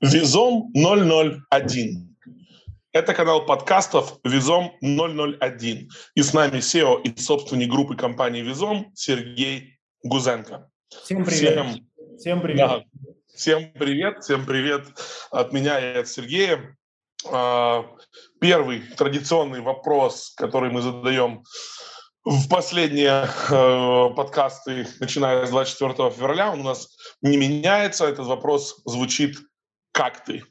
Визом 001. Это канал подкастов Визом 001. И с нами SEO и собственник группы компании Визом Сергей Гузенко. Всем привет. Всем, всем привет. Да, всем привет. Всем привет от меня и от Сергея. А, первый традиционный вопрос, который мы задаем в последние э, подкасты, начиная с 24 февраля, он у нас не меняется. Этот вопрос звучит «Как ты?».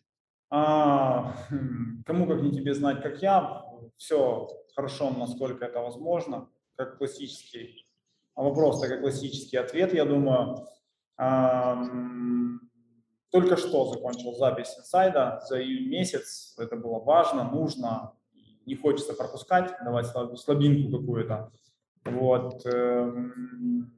А, хм, кому как не тебе знать, как я. Все хорошо, насколько это возможно, как классический вопрос, так и классический ответ, я думаю. А, только что закончил запись инсайда за июнь месяц. Это было важно, нужно, не хочется пропускать, давать слабинку какую-то. Вот. Эм,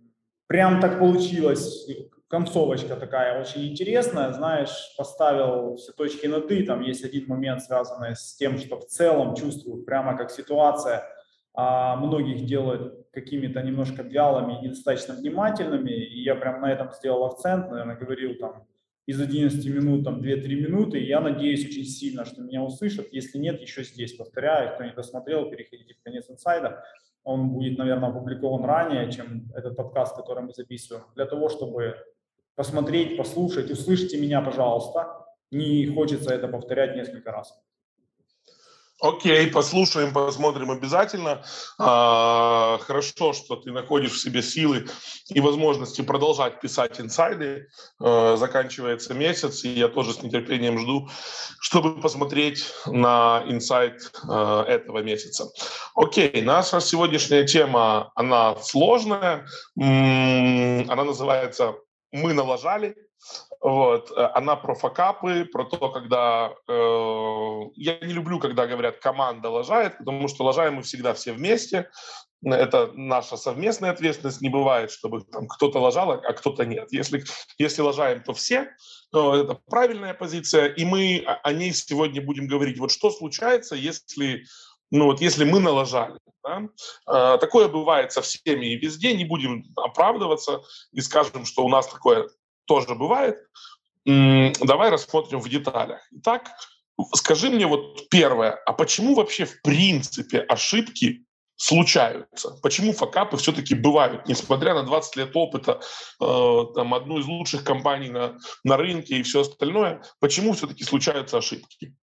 прям так получилось. Концовочка такая очень интересная. Знаешь, поставил все точки над «и». Там есть один момент, связанный с тем, что в целом чувствую прямо как ситуация а многих делает какими-то немножко вялыми и недостаточно внимательными. И я прям на этом сделал акцент, наверное, говорил там из 11 минут там 2-3 минуты. И я надеюсь очень сильно, что меня услышат. Если нет, еще здесь повторяю. Кто не досмотрел, переходите в конец инсайда. Он будет, наверное, опубликован ранее, чем этот подкаст, который мы записываем, для того, чтобы посмотреть, послушать, услышите меня, пожалуйста. Не хочется это повторять несколько раз. Окей, послушаем, посмотрим обязательно. А, хорошо, что ты находишь в себе силы и возможности продолжать писать инсайды. А, заканчивается месяц, и я тоже с нетерпением жду, чтобы посмотреть на инсайт а, этого месяца. Окей, наша сегодняшняя тема, она сложная. Она называется «Мы налажали». Вот. Э, она про факапы, про то, когда... Э, я не люблю, когда говорят «команда лажает», потому что лажаем мы всегда все вместе. Это наша совместная ответственность. Не бывает, чтобы там кто-то лажал, а кто-то нет. Если, если лажаем, то все. То это правильная позиция. И мы о ней сегодня будем говорить. Вот что случается, если ну вот если мы налажали. Да? Э, такое бывает со всеми и везде, не будем оправдываться и скажем, что у нас такое тоже бывает. Давай рассмотрим в деталях. Итак, скажи мне вот первое, а почему вообще в принципе ошибки случаются? Почему факапы все-таки бывают, несмотря на 20 лет опыта, э, там, одну из лучших компаний на, на рынке и все остальное, почему все-таки случаются ошибки?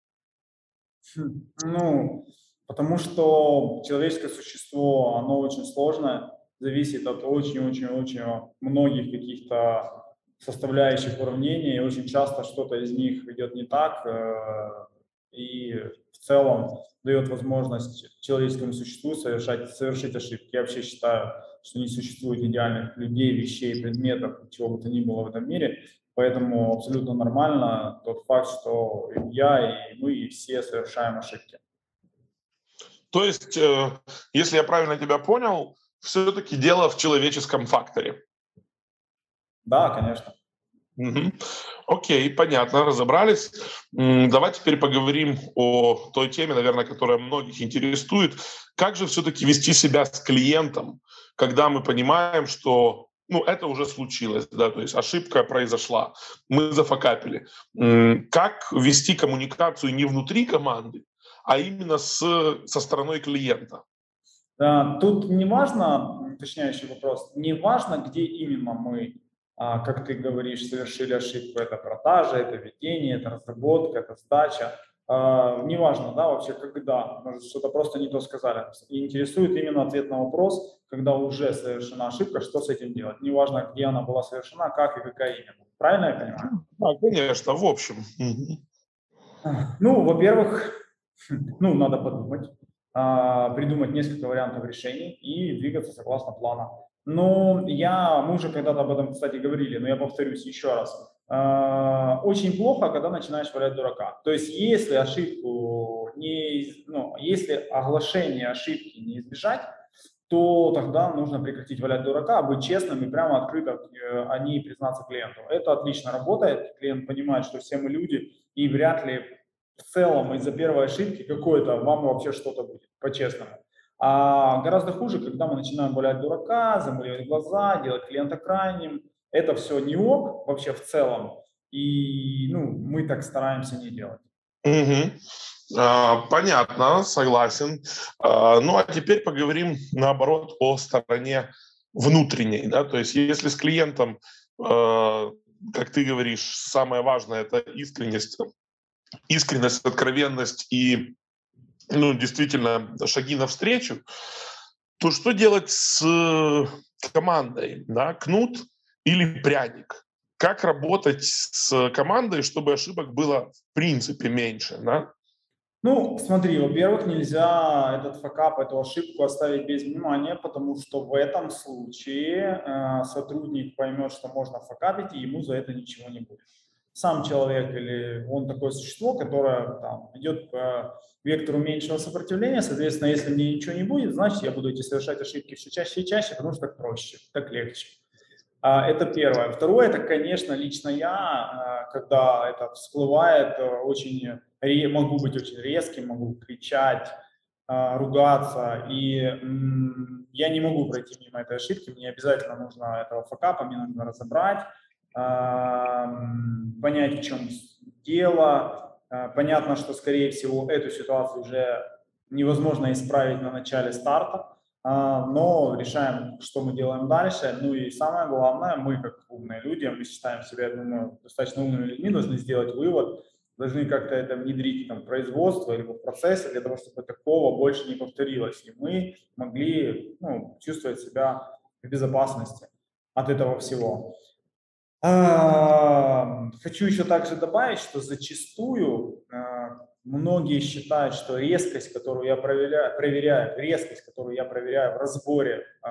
Хм, ну, потому что человеческое существо, оно очень сложное, зависит от очень-очень-очень многих каких-то составляющих уравнений, и очень часто что-то из них идет не так, э, и в целом дает возможность человеческому существу совершать, совершить ошибки. Я вообще считаю, что не существует идеальных людей, вещей, предметов, чего бы то ни было в этом мире, поэтому абсолютно нормально тот факт, что я, и мы, и все совершаем ошибки. То есть, э, если я правильно тебя понял, все-таки дело в человеческом факторе. Да, конечно. Угу. Окей, понятно, разобрались. Давай теперь поговорим о той теме, наверное, которая многих интересует. Как же все-таки вести себя с клиентом, когда мы понимаем, что ну, это уже случилось, да, то есть ошибка произошла, мы зафакапили. Как вести коммуникацию не внутри команды, а именно с, со стороной клиента? Тут не важно, уточняющий вопрос, не важно, где именно мы а, как ты говоришь, совершили ошибку, это продажа, это ведение, это разработка, это сдача. А, неважно, да, вообще когда, может, что-то просто не то сказали. И интересует именно ответ на вопрос, когда уже совершена ошибка, что с этим делать. Неважно, где она была совершена, как и какая именно. Правильно я понимаю? Да, конечно, в общем. Ну, во-первых, ну, надо подумать, а, придумать несколько вариантов решений и двигаться согласно плана. Ну, я, мы уже когда-то об этом, кстати, говорили, но я повторюсь еще раз. Э, очень плохо, когда начинаешь валять дурака. То есть, если ошибку не, ну, если оглашение ошибки не избежать, то тогда нужно прекратить валять дурака, быть честным и прямо открыто э, о ней признаться клиенту. Это отлично работает, клиент понимает, что все мы люди, и вряд ли в целом из-за первой ошибки какой-то вам вообще что-то будет, по-честному. А гораздо хуже, когда мы начинаем валять дурака, замыливать глаза, делать клиента крайним. Это все не ок вообще в целом. И ну, мы так стараемся не делать. Угу. А, понятно, согласен. А, ну а теперь поговорим наоборот по стороне внутренней. Да? То есть если с клиентом, а, как ты говоришь, самое важное это искренность, искренность, откровенность и ну, действительно шаги навстречу, то что делать с командой? Да? Кнут или пряник? Как работать с командой, чтобы ошибок было в принципе меньше? Да? Ну, смотри, во-первых, нельзя этот факап, эту ошибку оставить без внимания, потому что в этом случае э, сотрудник поймет, что можно факапить, и ему за это ничего не будет. Сам человек или он такое существо, которое там, идет по вектору меньшего сопротивления, соответственно, если мне ничего не будет, значит, я буду эти совершать ошибки все чаще и чаще, потому что так проще, так легче. А, это первое. Второе, это, конечно, лично я, а, когда это всплывает, э, очень могу быть очень резким, могу кричать, а, ругаться, и я не могу пройти мимо этой ошибки, мне обязательно нужно этого факапа, мне нужно разобрать, понять, в чем дело. Понятно, что, скорее всего, эту ситуацию уже невозможно исправить на начале старта, а, но решаем, что мы делаем дальше. Ну и самое главное, мы как умные люди, мы считаем себя, я думаю, достаточно умными людьми, должны сделать вывод, должны как-то это внедрить там, в производство или в процессы для того, чтобы такого больше не повторилось. И мы могли ну, чувствовать себя в безопасности от этого всего. А, хочу еще также добавить, что зачастую а, многие считают, что резкость, которую я проверяю, проверяю резкость, которую я проверяю в разборе э,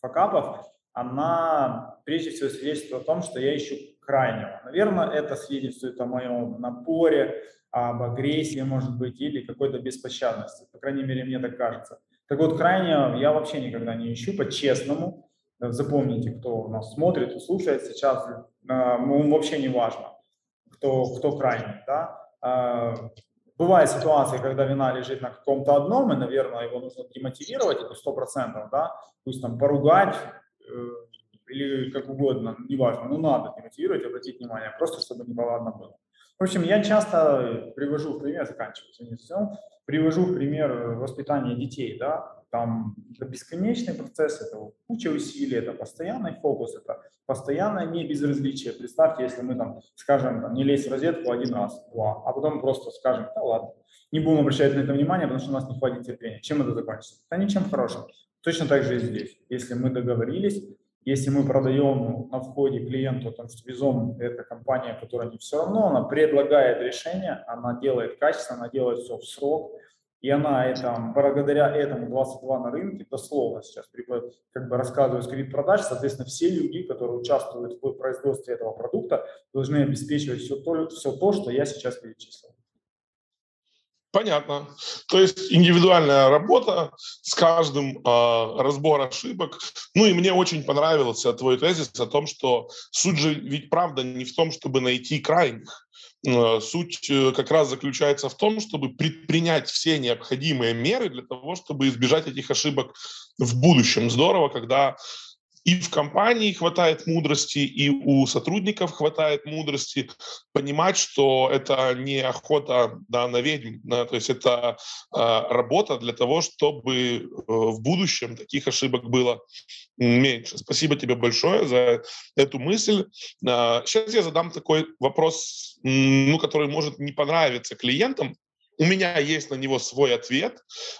факапов, она прежде всего свидетельствует о том, что я ищу крайнего. Наверное, это свидетельствует о моем напоре, об агрессии, может быть, или какой-то беспощадности. По крайней мере, мне так кажется. Так вот, крайнего я вообще никогда не ищу, по-честному. Запомните, кто нас смотрит и слушает сейчас, э, вообще не важно, кто, кто крайний. Да? А, бывают ситуации, когда вина лежит на каком-то одном, и, наверное, его нужно демотивировать, это сто процентов, да, пусть там поругать э, или как угодно, неважно, но надо демотивировать, обратить внимание, просто чтобы не неповадно было. В общем, я часто привожу в пример, заканчиваю, извините, привожу в пример воспитания детей, да, там это бесконечный процесс, это куча усилий, это постоянный фокус, это постоянное не безразличие. Представьте, если мы там скажем, там, не лезь в розетку один раз, два, а потом просто скажем, да ладно, не будем обращать на это внимание, потому что у нас не хватит терпения. Чем это закончится? Да ничем хорошим. Точно так же и здесь. Если мы договорились, если мы продаем на входе клиенту, там, что Визом – это компания, которая не все равно, она предлагает решение, она делает качественно, она делает все в срок, и она это, благодаря этому 22 на рынке, дословно сейчас как бы рассказываю скрипт продаж, соответственно, все люди, которые участвуют в производстве этого продукта, должны обеспечивать все то, все то что я сейчас перечислил. Понятно. То есть индивидуальная работа с каждым э, разбор ошибок. Ну и мне очень понравился твой тезис о том, что суть же ведь правда не в том, чтобы найти крайних. Э, суть э, как раз заключается в том, чтобы предпринять все необходимые меры для того, чтобы избежать этих ошибок в будущем. Здорово, когда и в компании хватает мудрости, и у сотрудников хватает мудрости понимать, что это не охота да, на ведьм, да, то есть это э, работа для того, чтобы э, в будущем таких ошибок было меньше. Спасибо тебе большое за эту мысль. Э, сейчас я задам такой вопрос, ну, который может не понравиться клиентам, у меня есть на него свой ответ,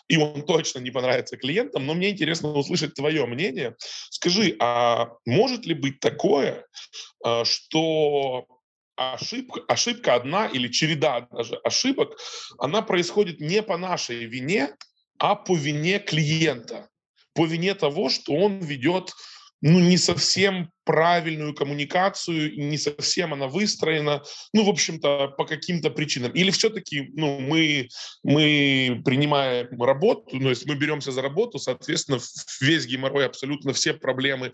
и он точно не понравится клиентам, но мне интересно услышать твое мнение. Скажи, а может ли быть такое, а, что ошибка, ошибка одна или череда даже ошибок, она происходит не по нашей вине, а по вине клиента, по вине того, что он ведет ну, не совсем правильную коммуникацию, не совсем она выстроена, ну, в общем-то, по каким-то причинам. Или все-таки, ну, мы, мы принимаем работу, ну, если мы беремся за работу, соответственно, весь геморрой, абсолютно все проблемы,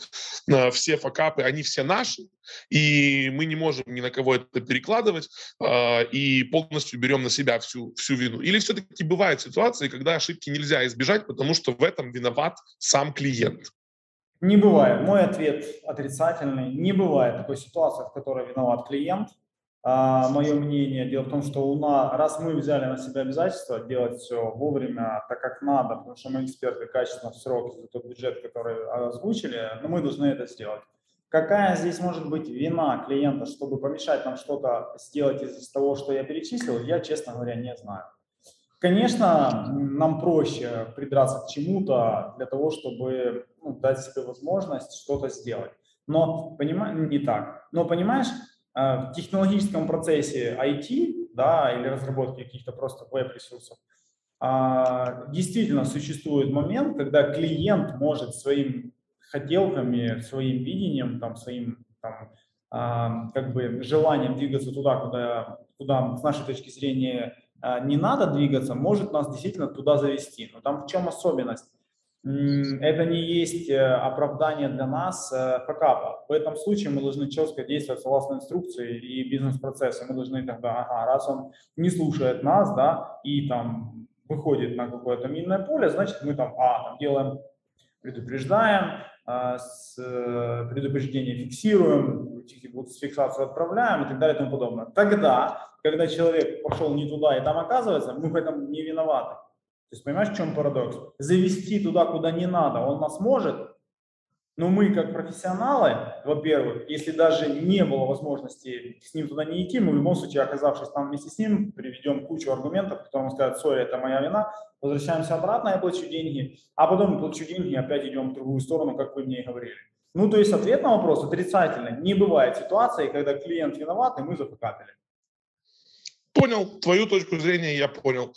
э, все факапы, они все наши, и мы не можем ни на кого это перекладывать э, и полностью берем на себя всю, всю вину. Или все-таки бывают ситуации, когда ошибки нельзя избежать, потому что в этом виноват сам клиент. Не бывает. Мой ответ отрицательный. Не бывает такой ситуации, в которой виноват клиент. А, мое мнение, дело в том, что у нас, раз мы взяли на себя обязательство делать все вовремя, так как надо, потому что мы эксперты качественно в срок за тот бюджет, который озвучили, но мы должны это сделать. Какая здесь может быть вина клиента, чтобы помешать нам что-то сделать из того, что я перечислил, я, честно говоря, не знаю. Конечно, нам проще придраться к чему-то для того, чтобы ну, дать себе возможность что-то сделать. Но, понимаешь, не так. Но, понимаешь, э, в технологическом процессе IT, да, или разработки каких-то просто веб-ресурсов, а, действительно существует момент, когда клиент может своим хотелками, своим видением, там, своим там, а, как бы желанием двигаться туда, куда, куда с нашей точки зрения а, не надо двигаться, может нас действительно туда завести. Но там в чем особенность? Это не есть э, оправдание для нас э, факапа. В этом случае мы должны четко действовать согласно инструкции и бизнес-процессу. Мы должны тогда, ага, раз он не слушает нас, да, и там выходит на какое-то минное поле, значит мы там, а, там делаем, предупреждаем, а, с э, предупреждения фиксируем, с фиксацию отправляем и так далее и тому подобное. Тогда, когда человек пошел не туда и там оказывается, мы в этом не виноваты. То есть понимаешь, в чем парадокс? Завести туда, куда не надо, он нас может, но мы, как профессионалы, во-первых, если даже не было возможности с ним туда не идти, мы в любом случае, оказавшись там вместе с ним, приведем кучу аргументов, которым он сори, это моя вина, возвращаемся обратно, я плачу деньги, а потом плачу деньги и опять идем в другую сторону, как вы мне и говорили. Ну, то есть ответ на вопрос отрицательный. Не бывает ситуации, когда клиент виноват, и мы зафакапили. Понял, твою точку зрения я понял.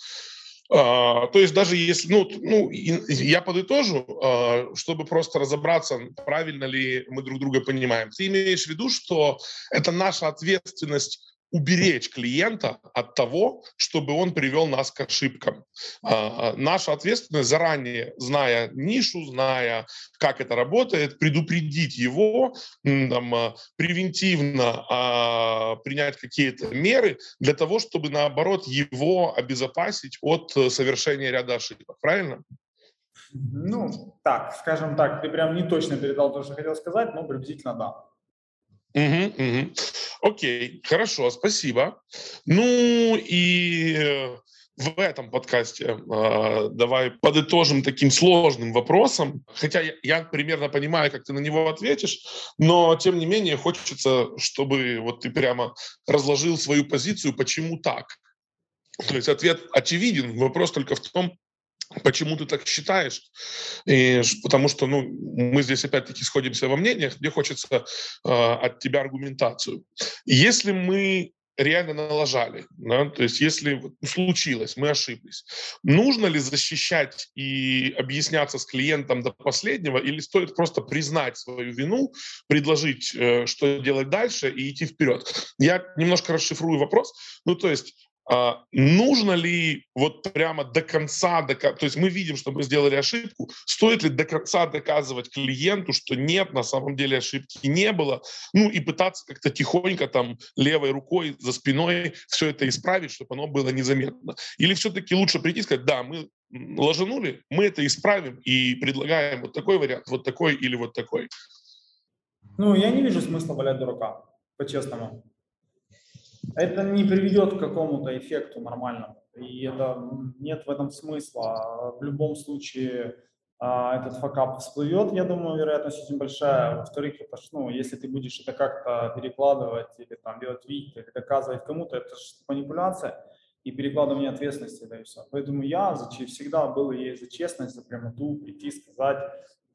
А, то есть даже если, ну, ну я подытожу, а, чтобы просто разобраться, правильно ли мы друг друга понимаем. Ты имеешь в виду, что это наша ответственность уберечь клиента от того, чтобы он привел нас к ошибкам. А, наша ответственность заранее, зная нишу, зная, как это работает, предупредить его, там, а, превентивно а, принять какие-то меры для того, чтобы, наоборот, его обезопасить от совершения ряда ошибок. Правильно? Ну, так, скажем так, ты прям не точно передал то, что хотел сказать, но приблизительно да. Угу, угу. Окей, хорошо, спасибо. Ну и э, в этом подкасте э, давай подытожим таким сложным вопросом. Хотя я, я примерно понимаю, как ты на него ответишь, но тем не менее хочется, чтобы вот ты прямо разложил свою позицию, почему так. То есть ответ очевиден, вопрос только в том, Почему ты так считаешь? И, потому что ну, мы здесь опять-таки сходимся во мнениях, мне хочется э, от тебя аргументацию. Если мы реально налажали, да, то есть если случилось, мы ошиблись, нужно ли защищать и объясняться с клиентом до последнего, или стоит просто признать свою вину, предложить, э, что делать дальше и идти вперед? Я немножко расшифрую вопрос. Ну, то есть нужно ли вот прямо до конца, то есть мы видим, что мы сделали ошибку, стоит ли до конца доказывать клиенту, что нет, на самом деле ошибки не было, ну и пытаться как-то тихонько там левой рукой за спиной все это исправить, чтобы оно было незаметно. Или все-таки лучше прийти и сказать, да, мы ложанули, мы это исправим и предлагаем вот такой вариант, вот такой или вот такой. Ну, я не вижу смысла валять дурака, по-честному это не приведет к какому-то эффекту нормальному. И это нет в этом смысла. В любом случае а, этот факап всплывет, я думаю, вероятность очень большая. Во-вторых, это, ну, если ты будешь это как-то перекладывать или там делать вид, или доказывать кому-то, это же манипуляция и перекладывание ответственности, да и все. Поэтому я за, всегда был есть за честность, за прямоту, прийти, сказать,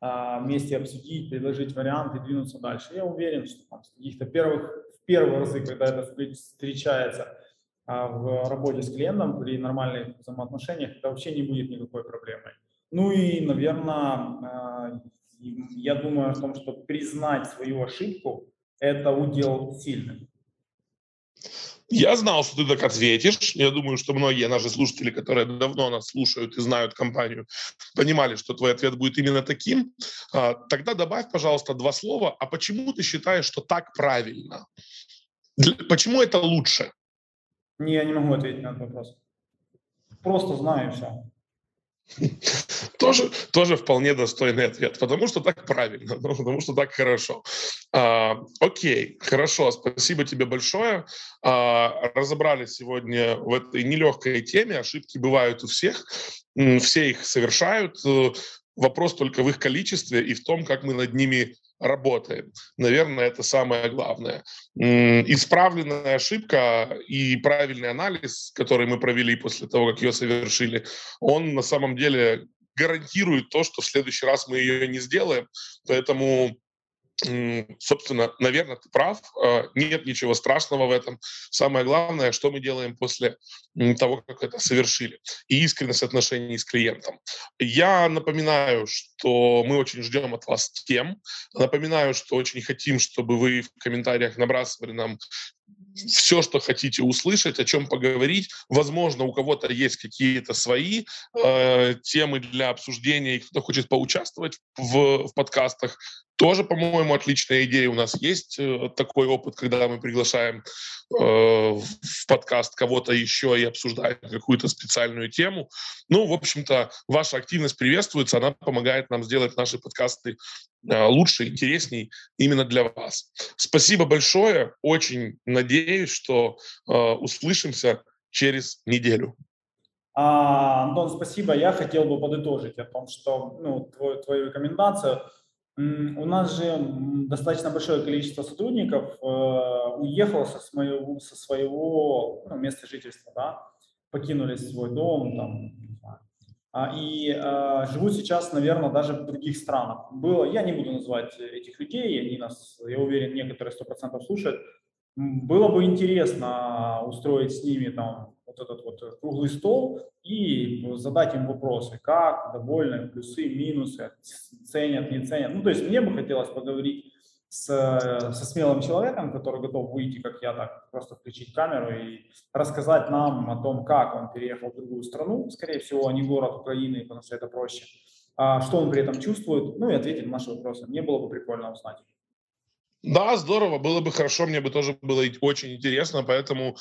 а, вместе обсудить, предложить варианты двинуться дальше. Я уверен, что там, с каких-то первых первые разы, когда это встречается а, в работе с клиентом при нормальных взаимоотношениях, это вообще не будет никакой проблемой. Ну и, наверное, а, я думаю о том, что признать свою ошибку – это удел сильный. Я знал, что ты так ответишь. Я думаю, что многие наши слушатели, которые давно нас слушают и знают компанию, понимали, что твой ответ будет именно таким. А, тогда добавь, пожалуйста, два слова. А почему ты считаешь, что так правильно? Почему это лучше? Не, я не могу ответить на этот вопрос. Просто знаю все. Тоже, тоже вполне достойный ответ, потому что так правильно, потому что так хорошо. А, окей, хорошо, спасибо тебе большое. А, разобрали сегодня в этой нелегкой теме. Ошибки бывают у всех, все их совершают. Вопрос только в их количестве и в том, как мы над ними работаем. Наверное, это самое главное. Исправленная ошибка и правильный анализ, который мы провели после того, как ее совершили, он на самом деле гарантирует то, что в следующий раз мы ее не сделаем. Поэтому собственно, наверное, ты прав, а, нет ничего страшного в этом. Самое главное, что мы делаем после того, как это совершили, и искренность отношений с клиентом. Я напоминаю, что мы очень ждем от вас тем, напоминаю, что очень хотим, чтобы вы в комментариях набрасывали нам все, что хотите услышать, о чем поговорить. Возможно, у кого-то есть какие-то свои э, темы для обсуждения, и кто-то хочет поучаствовать в, в подкастах. Тоже, по-моему, отличная идея. У нас есть э, такой опыт, когда мы приглашаем э, в подкаст кого-то еще и обсуждаем какую-то специальную тему. Ну, в общем-то, ваша активность приветствуется, она помогает нам сделать наши подкасты лучше, интересней именно для вас. Спасибо большое. Очень надеюсь, что э, услышимся через неделю. А, Антон, спасибо. Я хотел бы подытожить о том, что ну, твою, твою рекомендацию – у нас же достаточно большое количество сотрудников э, уехало со своего, со своего ну, места жительства, да, покинули свой дом, там, а, и э, живут сейчас, наверное, даже в других странах. Было, я не буду называть этих людей, они нас, я уверен, некоторые сто процентов слушают. Было бы интересно устроить с ними там вот этот вот круглый стол и задать им вопросы, как, довольны, плюсы, минусы, ценят, не ценят. Ну, то есть мне бы хотелось поговорить с, со смелым человеком, который готов выйти, как я, так просто включить камеру и рассказать нам о том, как он переехал в другую страну, скорее всего, а не город Украины, потому что это проще, а что он при этом чувствует, ну и ответить на наши вопросы. Мне было бы прикольно узнать. Да, здорово, было бы хорошо, мне бы тоже было очень интересно, поэтому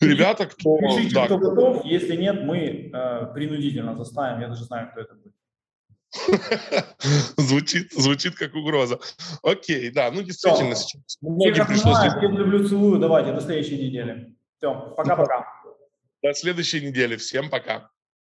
ребята, кто... Пишите, да. кто готов, если нет, мы э, принудительно заставим, я даже знаю, кто это будет. звучит, звучит как угроза. Окей, да, ну действительно Все. сейчас. Многим пришлось... Всем люблю, целую, давайте, до следующей недели. Все, пока-пока. До следующей недели, всем пока.